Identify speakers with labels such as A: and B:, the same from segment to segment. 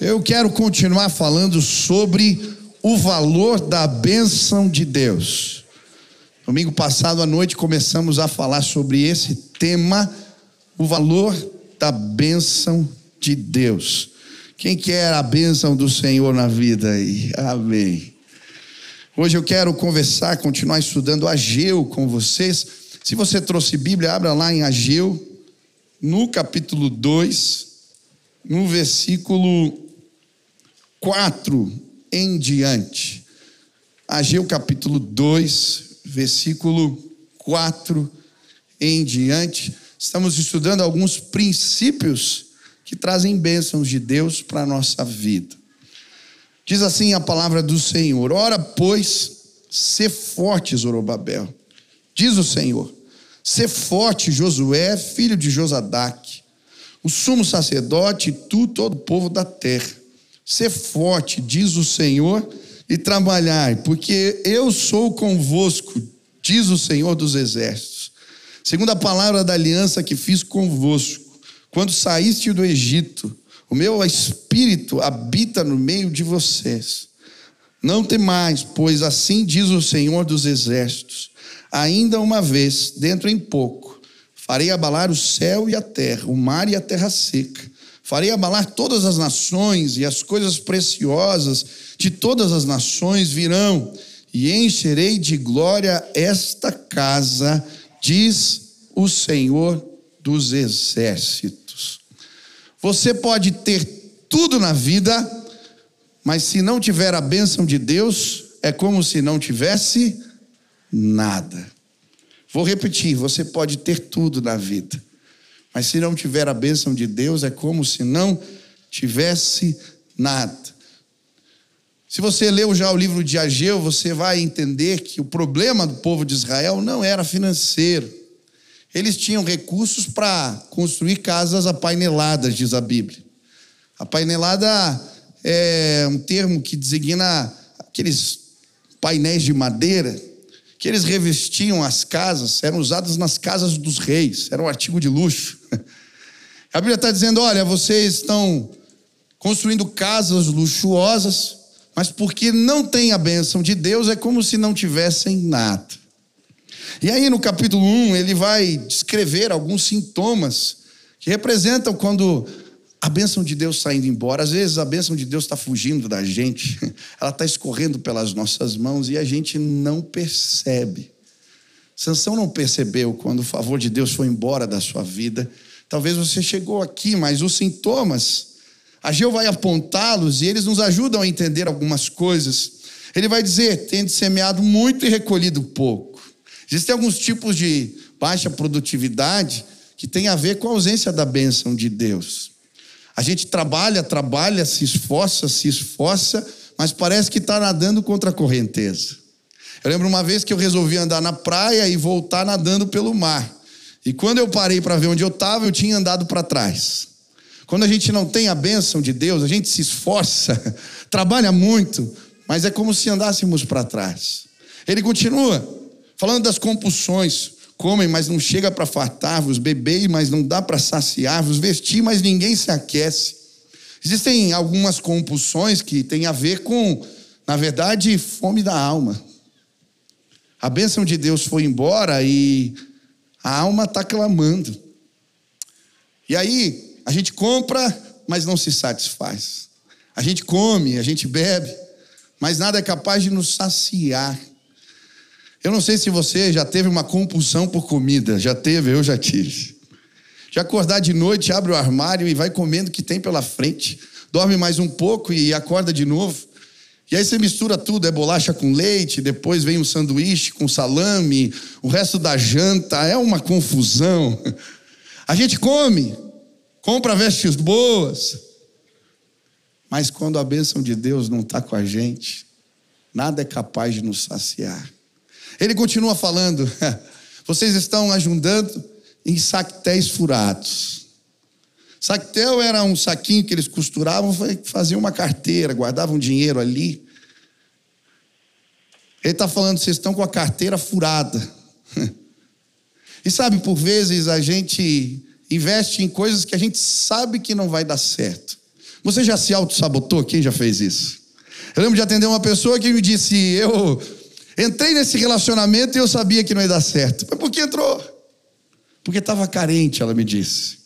A: Eu quero continuar falando sobre o valor da bênção de Deus. Domingo passado à noite começamos a falar sobre esse tema, o valor da bênção de Deus. Quem quer a bênção do Senhor na vida aí? Amém. Hoje eu quero conversar, continuar estudando Ageu com vocês. Se você trouxe Bíblia, abra lá em Ageu, no capítulo 2, no versículo 4 em diante. Ageu capítulo 2, versículo 4 em diante. Estamos estudando alguns princípios que trazem bênçãos de Deus para a nossa vida. Diz assim a palavra do Senhor: Ora, pois, se forte, Zorobabel. Diz o Senhor: Se forte, Josué, filho de Josadaque, o sumo sacerdote e tu, todo o povo da terra. Se forte, diz o Senhor, e trabalhai, porque eu sou convosco, diz o Senhor dos exércitos. Segundo a palavra da aliança que fiz convosco, quando saíste do Egito, o meu espírito habita no meio de vocês. Não temais, pois assim diz o Senhor dos exércitos: ainda uma vez, dentro em pouco, farei abalar o céu e a terra, o mar e a terra seca. Farei abalar todas as nações, e as coisas preciosas de todas as nações virão, e encherei de glória esta casa, diz o Senhor dos exércitos. Você pode ter tudo na vida, mas se não tiver a bênção de Deus, é como se não tivesse nada. Vou repetir: você pode ter tudo na vida, mas se não tiver a bênção de Deus, é como se não tivesse nada. Se você leu já o livro de Ageu, você vai entender que o problema do povo de Israel não era financeiro. Eles tinham recursos para construir casas apaineladas, diz a Bíblia. Apainelada é um termo que designa aqueles painéis de madeira que eles revestiam as casas, eram usadas nas casas dos reis, era um artigo de luxo. A Bíblia está dizendo: olha, vocês estão construindo casas luxuosas, mas porque não têm a bênção de Deus, é como se não tivessem nada. E aí no capítulo 1, ele vai descrever alguns sintomas que representam quando a bênção de Deus está indo embora. Às vezes a bênção de Deus está fugindo da gente, ela está escorrendo pelas nossas mãos e a gente não percebe. Sansão não percebeu quando o favor de Deus foi embora da sua vida. Talvez você chegou aqui, mas os sintomas, a Geu vai apontá-los e eles nos ajudam a entender algumas coisas. Ele vai dizer: tende semeado muito e recolhido pouco. Existem alguns tipos de baixa produtividade que tem a ver com a ausência da bênção de Deus. A gente trabalha, trabalha, se esforça, se esforça, mas parece que está nadando contra a correnteza. Eu lembro uma vez que eu resolvi andar na praia e voltar nadando pelo mar. E quando eu parei para ver onde eu estava, eu tinha andado para trás. Quando a gente não tem a bênção de Deus, a gente se esforça, trabalha muito, mas é como se andássemos para trás. Ele continua falando das compulsões comem, mas não chega para fartar-vos, bebei, mas não dá para saciar-vos, vestir, mas ninguém se aquece. Existem algumas compulsões que têm a ver com, na verdade, fome da alma. A bênção de Deus foi embora e a alma está clamando. E aí, a gente compra, mas não se satisfaz. A gente come, a gente bebe, mas nada é capaz de nos saciar. Eu não sei se você já teve uma compulsão por comida. Já teve? Eu já tive. Já acordar de noite, abre o armário e vai comendo o que tem pela frente. Dorme mais um pouco e acorda de novo. E aí você mistura tudo, é bolacha com leite, depois vem um sanduíche com salame, o resto da janta, é uma confusão. A gente come, compra vestes boas, mas quando a bênção de Deus não está com a gente, nada é capaz de nos saciar. Ele continua falando: vocês estão ajudando em saquetéis furados. Saquetel era um saquinho que eles costuravam, faziam uma carteira, guardavam dinheiro ali. Ele está falando, vocês estão com a carteira furada. E sabe, por vezes a gente investe em coisas que a gente sabe que não vai dar certo. Você já se auto-sabotou? Quem já fez isso? Eu lembro de atender uma pessoa que me disse: Eu entrei nesse relacionamento e eu sabia que não ia dar certo. Mas por que entrou? Porque estava carente, ela me disse.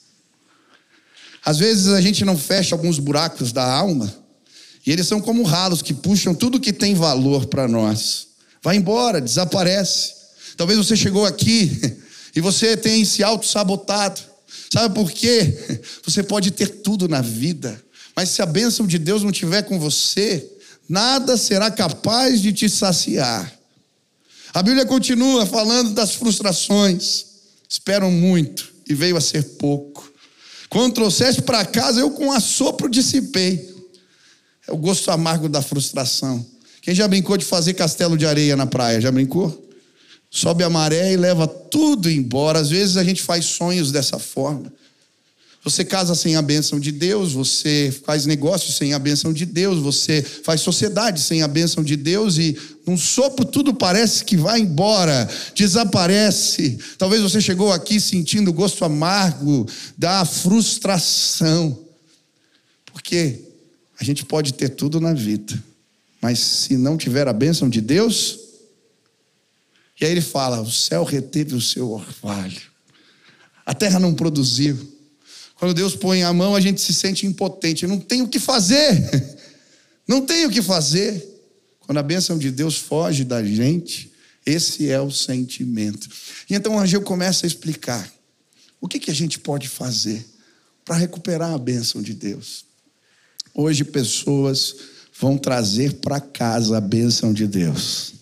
A: Às vezes a gente não fecha alguns buracos da alma, e eles são como ralos que puxam tudo que tem valor para nós. Vai embora, desaparece. Talvez você chegou aqui e você tenha se auto-sabotado. Sabe por quê? Você pode ter tudo na vida, mas se a bênção de Deus não estiver com você, nada será capaz de te saciar. A Bíblia continua falando das frustrações. Esperam muito e veio a ser pouco. Quando trouxeste para casa, eu com assopro dissipei. É o gosto amargo da frustração. Quem já brincou de fazer castelo de areia na praia? Já brincou? Sobe a maré e leva tudo embora. Às vezes a gente faz sonhos dessa forma. Você casa sem a bênção de Deus, você faz negócios sem a bênção de Deus, você faz sociedade sem a bênção de Deus e num sopro tudo parece que vai embora, desaparece. Talvez você chegou aqui sentindo o gosto amargo da frustração. Porque a gente pode ter tudo na vida, mas se não tiver a bênção de Deus, e aí ele fala: o céu reteve o seu orvalho, a terra não produziu. Quando Deus põe a mão, a gente se sente impotente. Não tem o que fazer. Não tem o que fazer. Quando a bênção de Deus foge da gente, esse é o sentimento. E então o Angel começa a explicar o que, que a gente pode fazer para recuperar a bênção de Deus. Hoje, pessoas vão trazer para casa a bênção de Deus.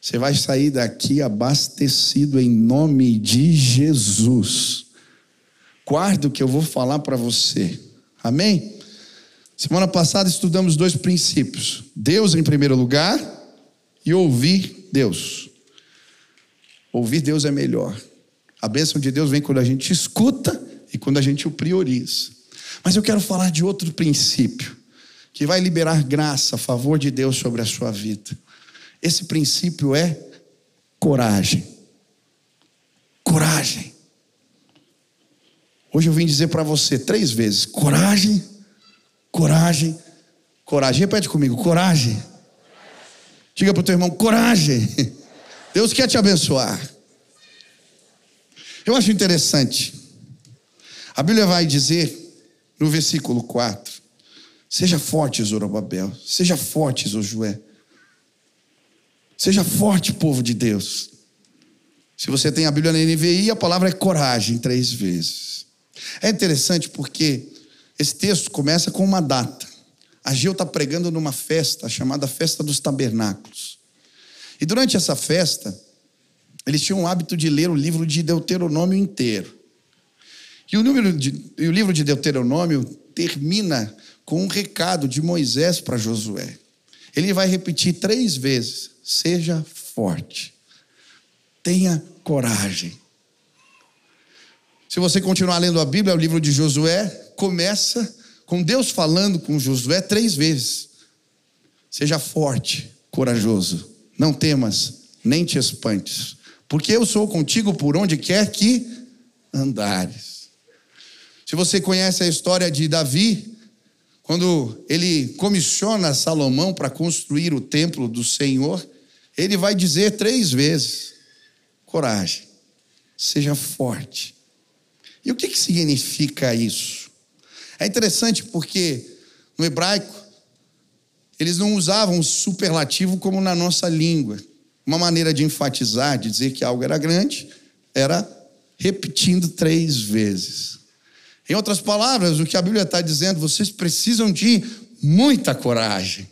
A: Você vai sair daqui abastecido em nome de Jesus. Guarde o que eu vou falar para você. Amém? Semana passada estudamos dois princípios: Deus em primeiro lugar e ouvir Deus. Ouvir Deus é melhor. A bênção de Deus vem quando a gente escuta e quando a gente o prioriza. Mas eu quero falar de outro princípio que vai liberar graça, favor de Deus sobre a sua vida. Esse princípio é coragem. Coragem. Hoje eu vim dizer para você três vezes: coragem, coragem, coragem. Repete comigo: coragem. Diga para o teu irmão: coragem. Deus quer te abençoar. Eu acho interessante. A Bíblia vai dizer no versículo 4: Seja forte, Zorobabel. Seja forte, Josué. Seja forte, povo de Deus. Se você tem a Bíblia na NVI, a palavra é coragem três vezes. É interessante porque esse texto começa com uma data. Ageu está pregando numa festa chamada Festa dos Tabernáculos. E durante essa festa, eles tinham o hábito de ler o livro de Deuteronômio inteiro. E o, número de, e o livro de Deuteronômio termina com um recado de Moisés para Josué. Ele vai repetir três vezes: seja forte, tenha coragem. Se você continuar lendo a Bíblia, o livro de Josué começa com Deus falando com Josué três vezes. Seja forte, corajoso, não temas, nem te espantes, porque eu sou contigo por onde quer que andares. Se você conhece a história de Davi, quando ele comissiona Salomão para construir o templo do Senhor, ele vai dizer três vezes: coragem, seja forte, e o que, que significa isso? É interessante porque no hebraico eles não usavam superlativo como na nossa língua. Uma maneira de enfatizar, de dizer que algo era grande, era repetindo três vezes. Em outras palavras, o que a Bíblia está dizendo, vocês precisam de muita coragem.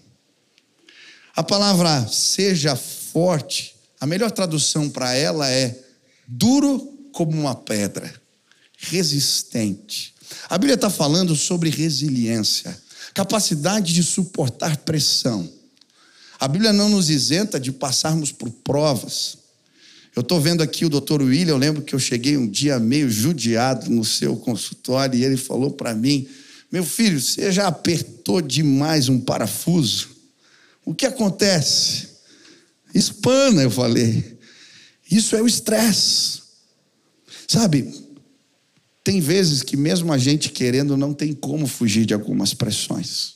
A: A palavra seja forte, a melhor tradução para ela é duro como uma pedra resistente. A Bíblia está falando sobre resiliência, capacidade de suportar pressão. A Bíblia não nos isenta de passarmos por provas. Eu estou vendo aqui o doutor William, eu lembro que eu cheguei um dia meio judiado no seu consultório e ele falou para mim: Meu filho, você já apertou demais um parafuso? O que acontece? Espana, eu falei. Isso é o estresse. Sabe, Tem vezes que, mesmo a gente querendo, não tem como fugir de algumas pressões.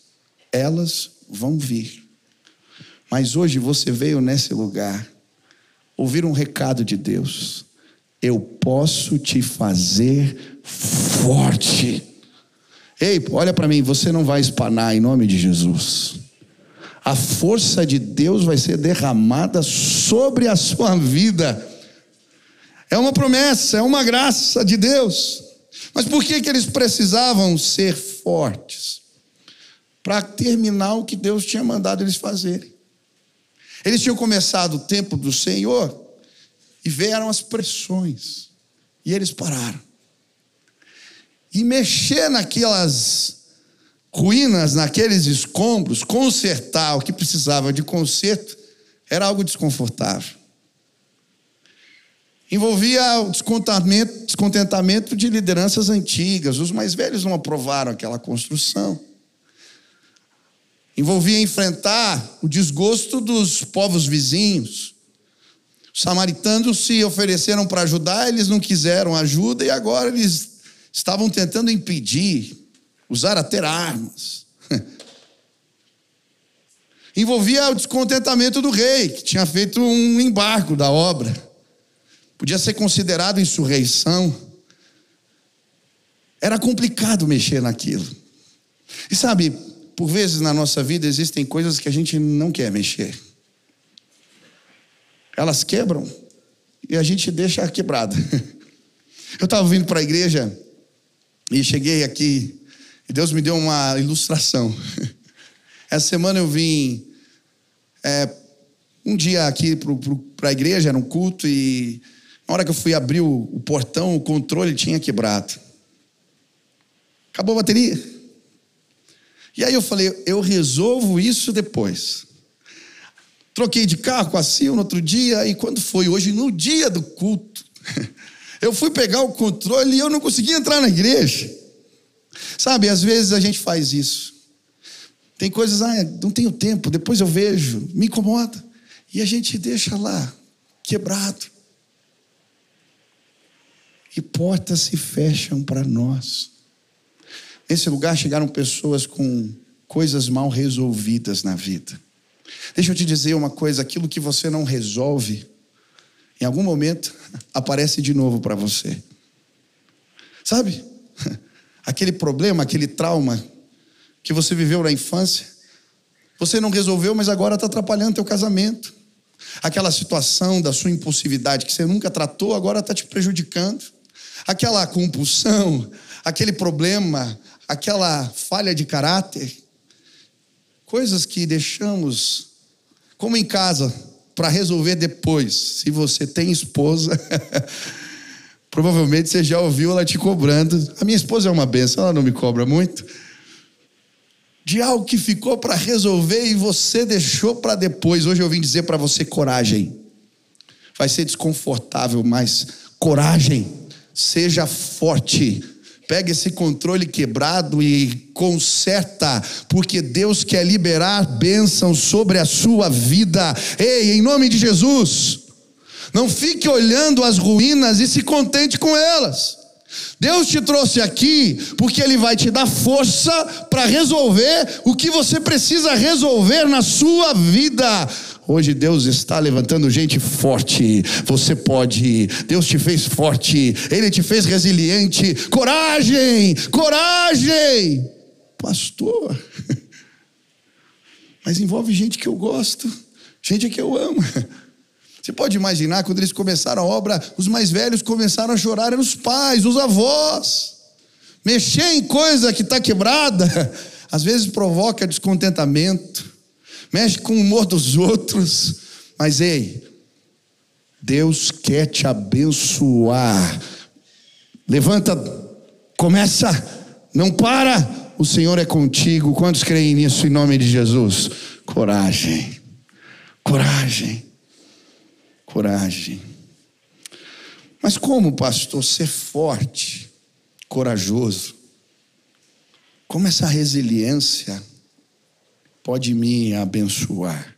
A: Elas vão vir. Mas hoje você veio nesse lugar ouvir um recado de Deus. Eu posso te fazer forte. Ei, olha para mim, você não vai espanar em nome de Jesus. A força de Deus vai ser derramada sobre a sua vida. É uma promessa, é uma graça de Deus. Mas por que, que eles precisavam ser fortes? Para terminar o que Deus tinha mandado eles fazerem. Eles tinham começado o tempo do Senhor e vieram as pressões. E eles pararam. E mexer naquelas ruínas, naqueles escombros, consertar o que precisava de conserto, era algo desconfortável. Envolvia o descontentamento, descontentamento de lideranças antigas. Os mais velhos não aprovaram aquela construção. Envolvia enfrentar o desgosto dos povos vizinhos. Os samaritanos se ofereceram para ajudar, eles não quiseram ajuda e agora eles estavam tentando impedir, usar até armas. Envolvia o descontentamento do rei, que tinha feito um embargo da obra podia ser considerado insurreição. Era complicado mexer naquilo. E sabe, por vezes na nossa vida existem coisas que a gente não quer mexer. Elas quebram e a gente deixa quebrada. Eu estava vindo para a igreja e cheguei aqui e Deus me deu uma ilustração. Essa semana eu vim é, um dia aqui para a igreja, era um culto, e na hora que eu fui abrir o, o portão, o controle tinha quebrado. Acabou a bateria. E aí eu falei, eu resolvo isso depois. Troquei de carro com a Sil no outro dia, e quando foi hoje, no dia do culto, eu fui pegar o controle e eu não consegui entrar na igreja. Sabe, às vezes a gente faz isso. Tem coisas, ah, não tenho tempo, depois eu vejo, me incomoda. E a gente deixa lá, quebrado e portas se fecham para nós. Nesse lugar chegaram pessoas com coisas mal resolvidas na vida. Deixa eu te dizer uma coisa: aquilo que você não resolve, em algum momento aparece de novo para você. Sabe? Aquele problema, aquele trauma que você viveu na infância, você não resolveu, mas agora está atrapalhando teu casamento. Aquela situação da sua impulsividade que você nunca tratou, agora está te prejudicando aquela compulsão, aquele problema, aquela falha de caráter, coisas que deixamos, como em casa, para resolver depois. Se você tem esposa, provavelmente você já ouviu ela te cobrando. A minha esposa é uma benção, ela não me cobra muito. De algo que ficou para resolver e você deixou para depois. Hoje eu vim dizer para você coragem. Vai ser desconfortável, mas coragem. Seja forte. Pega esse controle quebrado e conserta, porque Deus quer liberar bênção sobre a sua vida. Ei, em nome de Jesus, não fique olhando as ruínas e se contente com elas. Deus te trouxe aqui porque Ele vai te dar força para resolver o que você precisa resolver na sua vida. Hoje Deus está levantando gente forte. Você pode. Deus te fez forte. Ele te fez resiliente. Coragem! Coragem! Pastor. Mas envolve gente que eu gosto, gente que eu amo. Você pode imaginar quando eles começaram a obra, os mais velhos começaram a chorar, eram os pais, os avós. Mexer em coisa que está quebrada, às vezes provoca descontentamento mexe com o humor dos outros, mas ei, Deus quer te abençoar. Levanta, começa, não para, o Senhor é contigo. Quantos creem nisso em nome de Jesus? Coragem, coragem, coragem. Mas como, pastor, ser forte, corajoso? Como essa resiliência pode me abençoar.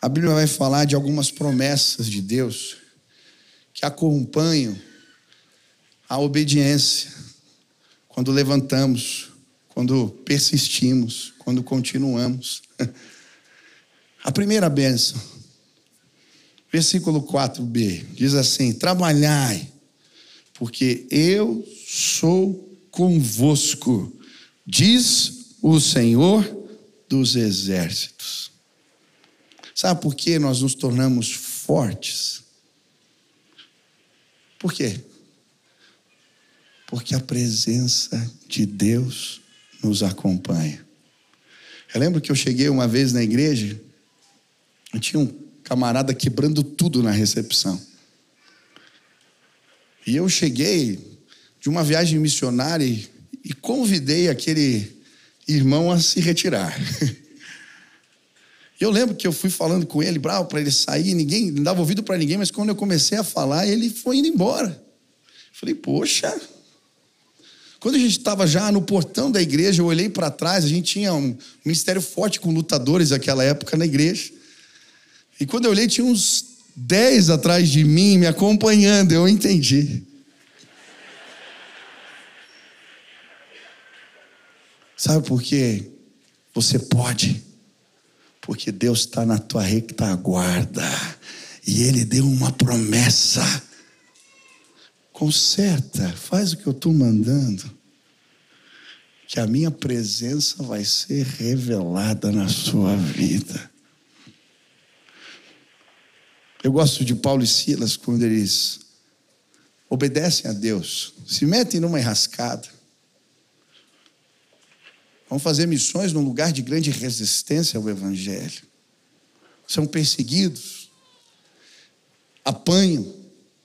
A: A Bíblia vai falar de algumas promessas de Deus que acompanham a obediência, quando levantamos, quando persistimos, quando continuamos. A primeira bênção, versículo 4b, diz assim: Trabalhai, porque eu sou convosco, diz o Senhor dos exércitos. Sabe por que nós nos tornamos fortes? Por quê? Porque a presença de Deus nos acompanha. Eu lembro que eu cheguei uma vez na igreja, e tinha um camarada quebrando tudo na recepção. E eu cheguei de uma viagem missionária e convidei aquele irmão a se retirar. Eu lembro que eu fui falando com ele, bravo, para ele sair, ninguém não dava ouvido para ninguém, mas quando eu comecei a falar, ele foi indo embora. Falei, poxa. Quando a gente estava já no portão da igreja, eu olhei para trás, a gente tinha um ministério forte com lutadores naquela época na igreja. E quando eu olhei, tinha uns dez atrás de mim me acompanhando, eu entendi. Sabe por quê? Você pode, porque Deus está na tua retaguarda e Ele deu uma promessa. Conserta, faz o que eu estou mandando, que a minha presença vai ser revelada na sua vida. Eu gosto de Paulo e Silas quando eles obedecem a Deus, se metem numa enrascada, vão fazer missões num lugar de grande resistência ao Evangelho, são perseguidos, apanham,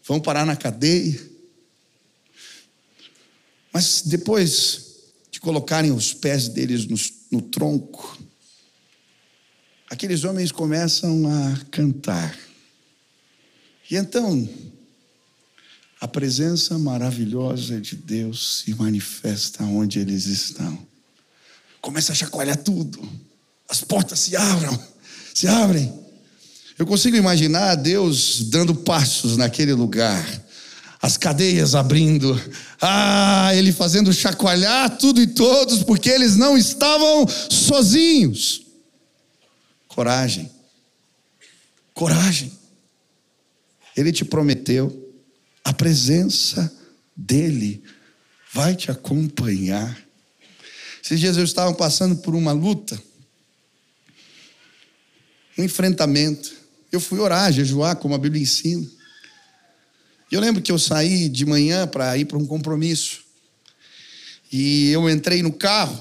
A: vão parar na cadeia, mas depois de colocarem os pés deles no, no tronco, aqueles homens começam a cantar. E então, a presença maravilhosa de Deus se manifesta onde eles estão. Começa a chacoalhar tudo. As portas se abrem, se abrem. Eu consigo imaginar Deus dando passos naquele lugar. As cadeias abrindo. Ah, ele fazendo chacoalhar tudo e todos, porque eles não estavam sozinhos. Coragem. Coragem. Ele te prometeu, a presença dele vai te acompanhar. Esses dias eu estava passando por uma luta, um enfrentamento. Eu fui orar, jejuar, como a Bíblia ensina. Eu lembro que eu saí de manhã para ir para um compromisso. E eu entrei no carro.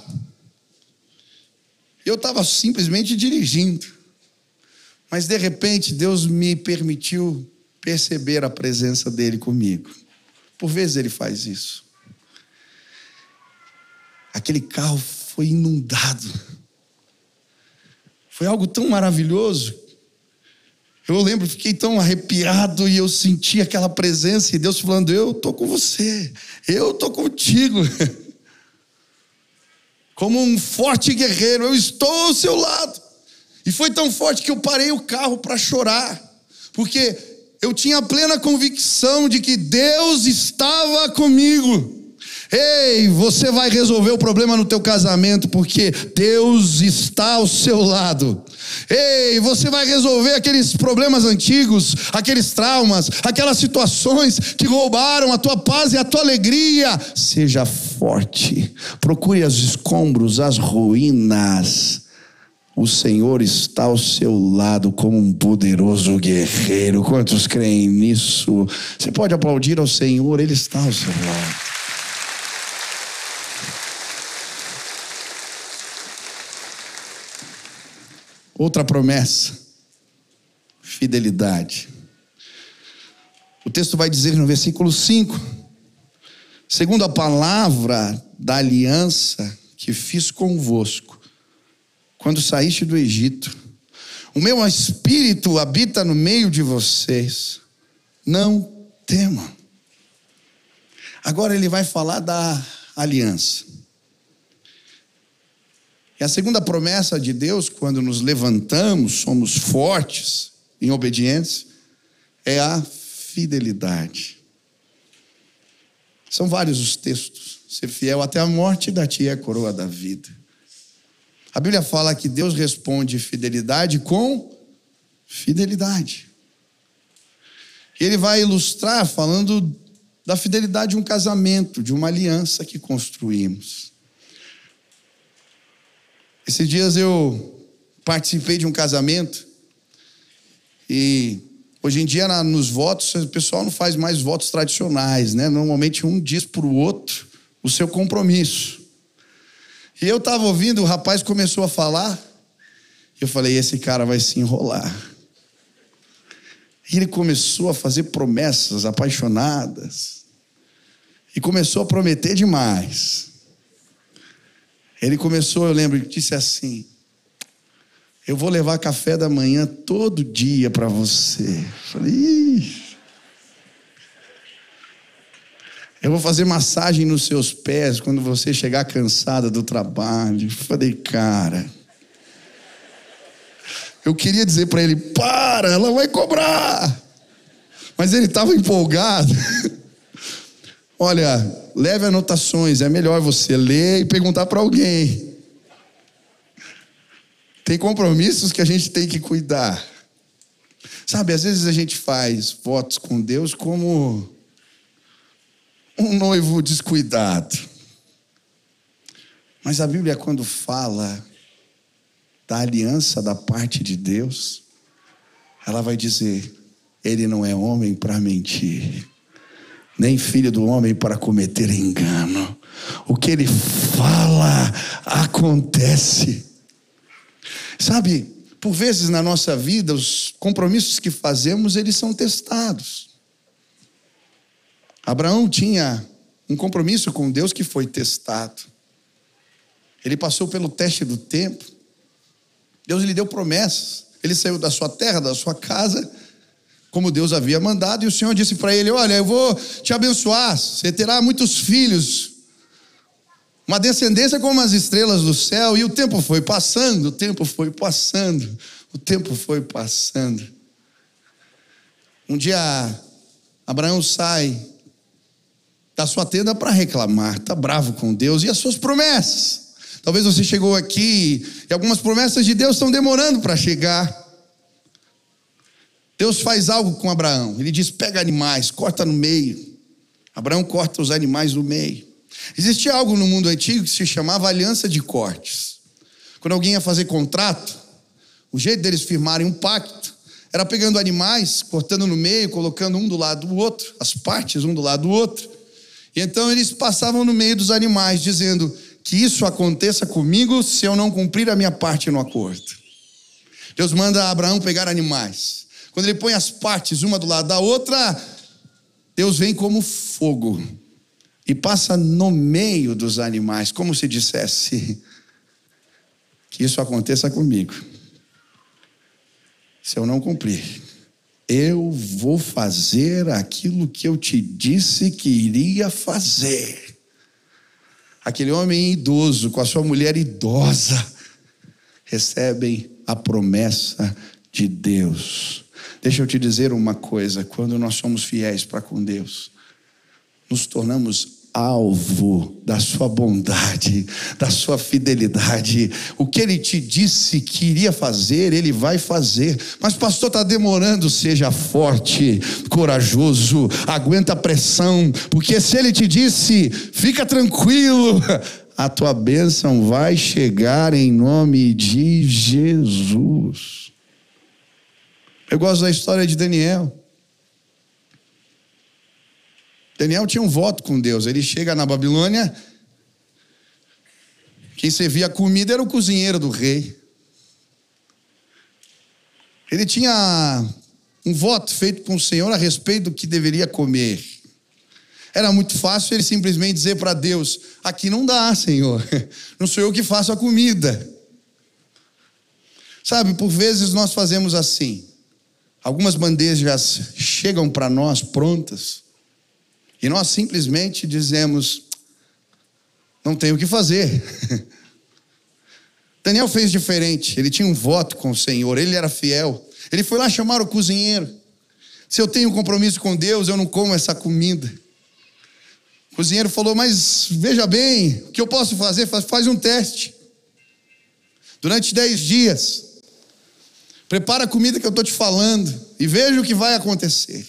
A: Eu estava simplesmente dirigindo. Mas de repente Deus me permitiu perceber a presença dele comigo. Por vezes ele faz isso. Aquele carro foi inundado. Foi algo tão maravilhoso. Eu lembro, fiquei tão arrepiado e eu senti aquela presença e Deus falando: Eu estou com você, eu estou contigo. Como um forte guerreiro, eu estou ao seu lado. E foi tão forte que eu parei o carro para chorar, porque eu tinha plena convicção de que Deus estava comigo. Ei, você vai resolver o problema no teu casamento porque Deus está ao seu lado. Ei, você vai resolver aqueles problemas antigos, aqueles traumas, aquelas situações que roubaram a tua paz e a tua alegria. Seja forte. Procure os escombros, as ruínas o Senhor está ao seu lado como um poderoso guerreiro. Quantos creem nisso? Você pode aplaudir ao Senhor, Ele está ao seu lado. Outra promessa: fidelidade. O texto vai dizer no versículo 5: segundo a palavra da aliança que fiz convosco quando saíste do Egito. O meu espírito habita no meio de vocês. Não temam. Agora ele vai falar da aliança. E a segunda promessa de Deus, quando nos levantamos, somos fortes em obediência, é a fidelidade. São vários os textos. Ser fiel até a morte, da ti é a coroa da vida. A Bíblia fala que Deus responde fidelidade com fidelidade. E ele vai ilustrar falando da fidelidade de um casamento, de uma aliança que construímos. Esses dias eu participei de um casamento e hoje em dia nos votos o pessoal não faz mais votos tradicionais, né? Normalmente um diz para o outro o seu compromisso. E eu estava ouvindo, o rapaz começou a falar, e eu falei: esse cara vai se enrolar. E ele começou a fazer promessas apaixonadas. E começou a prometer demais. Ele começou, eu lembro, disse assim: Eu vou levar café da manhã todo dia para você. falei, Ih. Eu vou fazer massagem nos seus pés quando você chegar cansada do trabalho. falei, cara. Eu queria dizer para ele: para, ela vai cobrar. Mas ele estava empolgado. Olha, leve anotações, é melhor você ler e perguntar para alguém. Tem compromissos que a gente tem que cuidar. Sabe, às vezes a gente faz votos com Deus como um noivo descuidado. Mas a Bíblia, quando fala da aliança da parte de Deus, ela vai dizer: Ele não é homem para mentir, nem filho do homem para cometer engano. O que ele fala acontece. Sabe, por vezes na nossa vida, os compromissos que fazemos, eles são testados. Abraão tinha um compromisso com Deus que foi testado. Ele passou pelo teste do tempo. Deus lhe deu promessas. Ele saiu da sua terra, da sua casa, como Deus havia mandado, e o Senhor disse para ele: Olha, eu vou te abençoar, você terá muitos filhos, uma descendência como as estrelas do céu. E o tempo foi passando, o tempo foi passando, o tempo foi passando. Um dia, Abraão sai da sua tenda para reclamar, está bravo com Deus e as suas promessas. Talvez você chegou aqui e algumas promessas de Deus estão demorando para chegar. Deus faz algo com Abraão. Ele diz: pega animais, corta no meio. Abraão corta os animais no meio. Existia algo no mundo antigo que se chamava aliança de cortes. Quando alguém ia fazer contrato, o jeito deles firmarem um pacto era pegando animais, cortando no meio, colocando um do lado do outro, as partes um do lado do outro. E então eles passavam no meio dos animais, dizendo: que isso aconteça comigo se eu não cumprir a minha parte no acordo. Deus manda Abraão pegar animais. Quando ele põe as partes uma do lado da outra, Deus vem como fogo e passa no meio dos animais, como se dissesse: que isso aconteça comigo. Se eu não cumprir, eu vou fazer aquilo que eu te disse que iria fazer aquele homem idoso com a sua mulher idosa recebem a promessa de Deus. Deixa eu te dizer uma coisa: quando nós somos fiéis para com Deus, nos tornamos alvo da sua bondade, da sua fidelidade. O que ele te disse que iria fazer, ele vai fazer. Mas pastor está demorando, seja forte, corajoso, aguenta a pressão, porque se ele te disse, fica tranquilo, a tua bênção vai chegar em nome de Jesus. Eu gosto da história de Daniel. Daniel tinha um voto com Deus. Ele chega na Babilônia, quem servia a comida era o cozinheiro do rei. Ele tinha um voto feito com o Senhor a respeito do que deveria comer. Era muito fácil ele simplesmente dizer para Deus: Aqui não dá, Senhor, não sou eu que faço a comida. Sabe, por vezes nós fazemos assim. Algumas bandejas chegam para nós prontas. E nós simplesmente dizemos: não tem o que fazer. Daniel fez diferente, ele tinha um voto com o Senhor, ele era fiel. Ele foi lá chamar o cozinheiro. Se eu tenho um compromisso com Deus, eu não como essa comida. O cozinheiro falou: Mas veja bem, o que eu posso fazer? Faz, faz um teste. Durante dez dias. Prepara a comida que eu estou te falando e veja o que vai acontecer.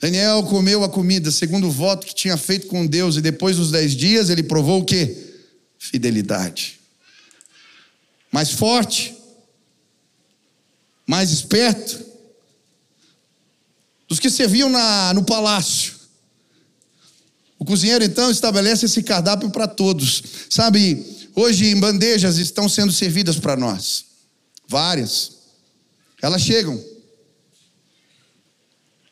A: Daniel comeu a comida segundo o voto que tinha feito com Deus, e depois dos dez dias ele provou o que? Fidelidade. Mais forte, mais esperto, dos que serviam na, no palácio. O cozinheiro então estabelece esse cardápio para todos. Sabe, hoje em bandejas estão sendo servidas para nós. Várias. Elas chegam.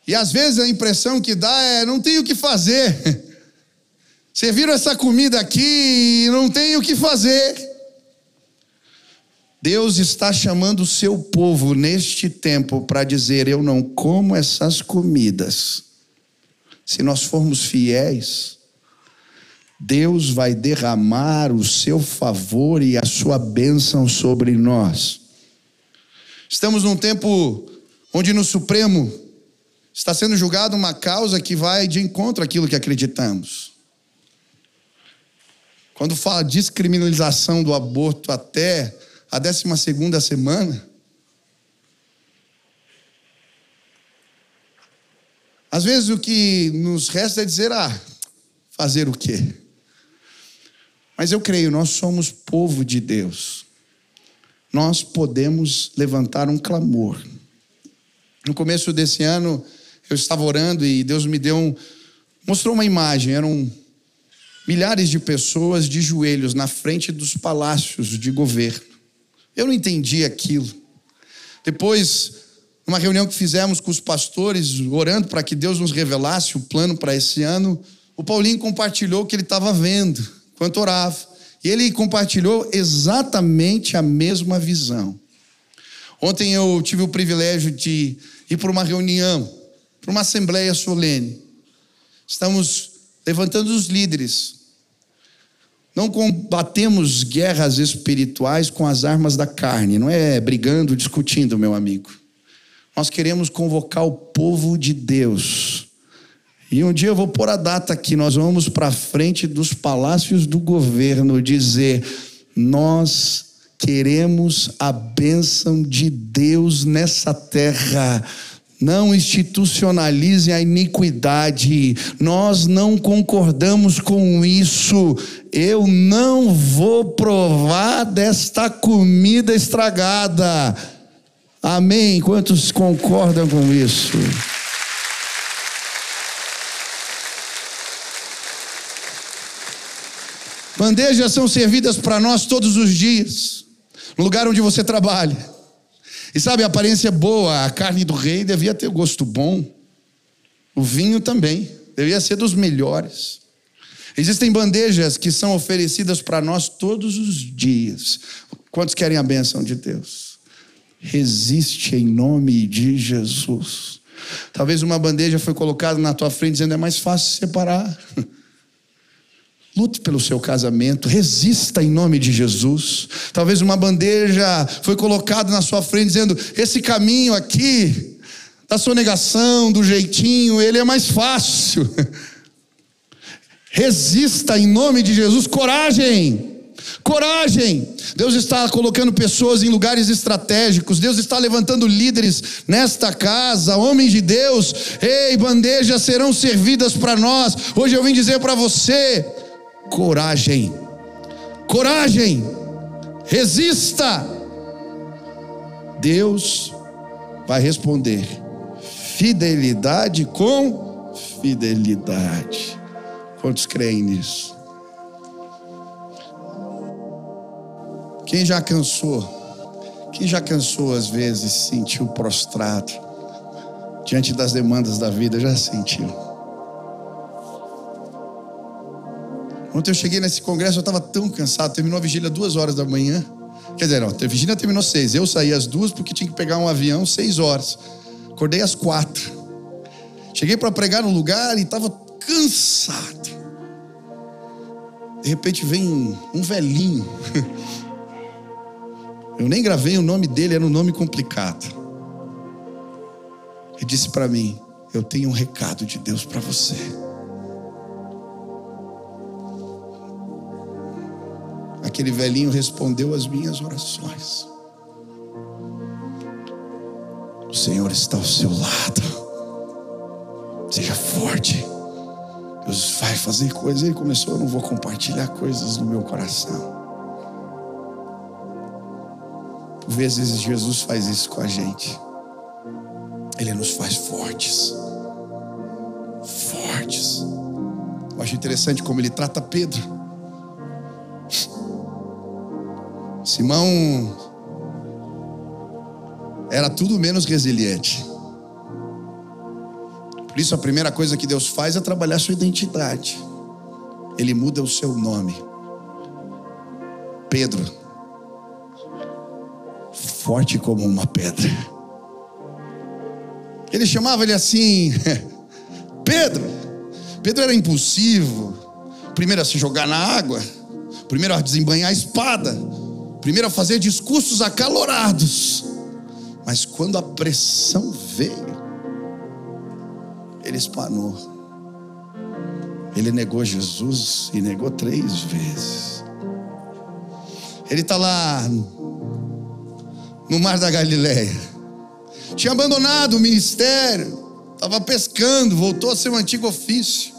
A: E às vezes a impressão que dá é: não tenho o que fazer. Serviram essa comida aqui e não tenho o que fazer. Deus está chamando o seu povo neste tempo para dizer: Eu não como essas comidas. Se nós formos fiéis, Deus vai derramar o seu favor e a sua bênção sobre nós. Estamos num tempo onde no Supremo está sendo julgada uma causa que vai de encontro àquilo que acreditamos. Quando fala descriminalização do aborto até a décima segunda semana, às vezes o que nos resta é dizer, ah, fazer o quê? Mas eu creio, nós somos povo de Deus nós podemos levantar um clamor. No começo desse ano, eu estava orando e Deus me deu um, mostrou uma imagem, eram milhares de pessoas de joelhos na frente dos palácios de governo. Eu não entendi aquilo. Depois, numa reunião que fizemos com os pastores, orando para que Deus nos revelasse o plano para esse ano, o Paulinho compartilhou o que ele estava vendo enquanto orava. E ele compartilhou exatamente a mesma visão. Ontem eu tive o privilégio de ir para uma reunião, para uma assembleia solene. Estamos levantando os líderes. Não combatemos guerras espirituais com as armas da carne, não é brigando, discutindo, meu amigo. Nós queremos convocar o povo de Deus e um dia eu vou pôr a data aqui, nós vamos para frente dos palácios do governo dizer: nós queremos a bênção de Deus nessa terra. Não institucionalize a iniquidade. Nós não concordamos com isso. Eu não vou provar desta comida estragada. Amém? Quantos concordam com isso? Bandejas são servidas para nós todos os dias, no lugar onde você trabalha. E sabe, a aparência é boa, a carne do rei devia ter gosto bom, o vinho também, devia ser dos melhores. Existem bandejas que são oferecidas para nós todos os dias. Quantos querem a bênção de Deus? Resiste em nome de Jesus. Talvez uma bandeja foi colocada na tua frente dizendo é mais fácil separar. Lute pelo seu casamento, resista em nome de Jesus. Talvez uma bandeja foi colocada na sua frente dizendo: esse caminho aqui, da sonegação, do jeitinho, ele é mais fácil. Resista em nome de Jesus, coragem. Coragem! Deus está colocando pessoas em lugares estratégicos, Deus está levantando líderes nesta casa, homens de Deus. Ei, bandejas serão servidas para nós. Hoje eu vim dizer para você: coragem. Coragem. Resista. Deus vai responder fidelidade com fidelidade. Quantos creem nisso? Quem já cansou? Quem já cansou às vezes, se sentiu prostrado diante das demandas da vida? Já sentiu? Ontem eu cheguei nesse congresso, eu estava tão cansado, terminou a vigília duas horas da manhã. Quer dizer, não, a vigília terminou seis. Eu saí às duas porque tinha que pegar um avião seis horas. Acordei às quatro. Cheguei para pregar no lugar e estava cansado. De repente vem um, velhinho. Eu nem gravei o nome dele, era um nome complicado. Ele disse para mim: Eu tenho um recado de Deus para você. Aquele velhinho respondeu as minhas orações. O Senhor está ao seu lado. Seja forte. Deus vai fazer coisas. Ele começou, eu não vou compartilhar coisas no meu coração. Por vezes Jesus faz isso com a gente. Ele nos faz fortes. Fortes. Eu acho interessante como ele trata Pedro. Simão era tudo menos resiliente. Por isso, a primeira coisa que Deus faz é trabalhar sua identidade. Ele muda o seu nome. Pedro, forte como uma pedra. Ele chamava ele assim, Pedro. Pedro era impulsivo, primeiro a se jogar na água, primeiro a desembanhar a espada, primeiro a fazer discursos acalorados. Mas quando a pressão veio, ele espanou. Ele negou Jesus e negou três vezes. Ele está lá no mar da Galileia. Tinha abandonado o ministério, estava pescando, voltou a seu antigo ofício.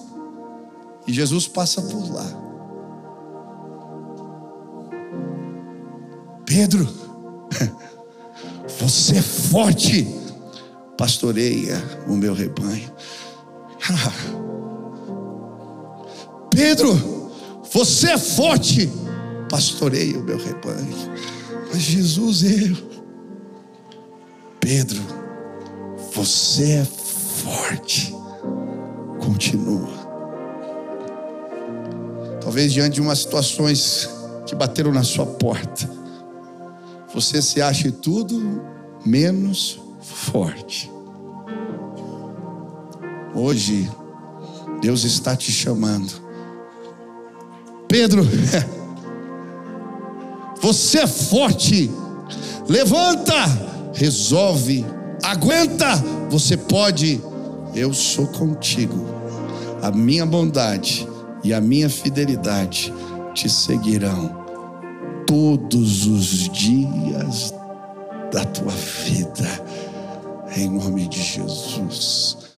A: E Jesus passa por lá. Pedro, você é forte, pastoreia o meu rebanho. Pedro, você é forte, pastoreia o meu rebanho. Mas Jesus, eu, Pedro, você é forte, continua. Talvez diante de umas situações que bateram na sua porta, você se ache tudo menos forte. Hoje, Deus está te chamando. Pedro, você é forte. Levanta, resolve, aguenta. Você pode. Eu sou contigo. A minha bondade e a minha fidelidade te seguirão todos os dias da tua vida. Em nome de Jesus.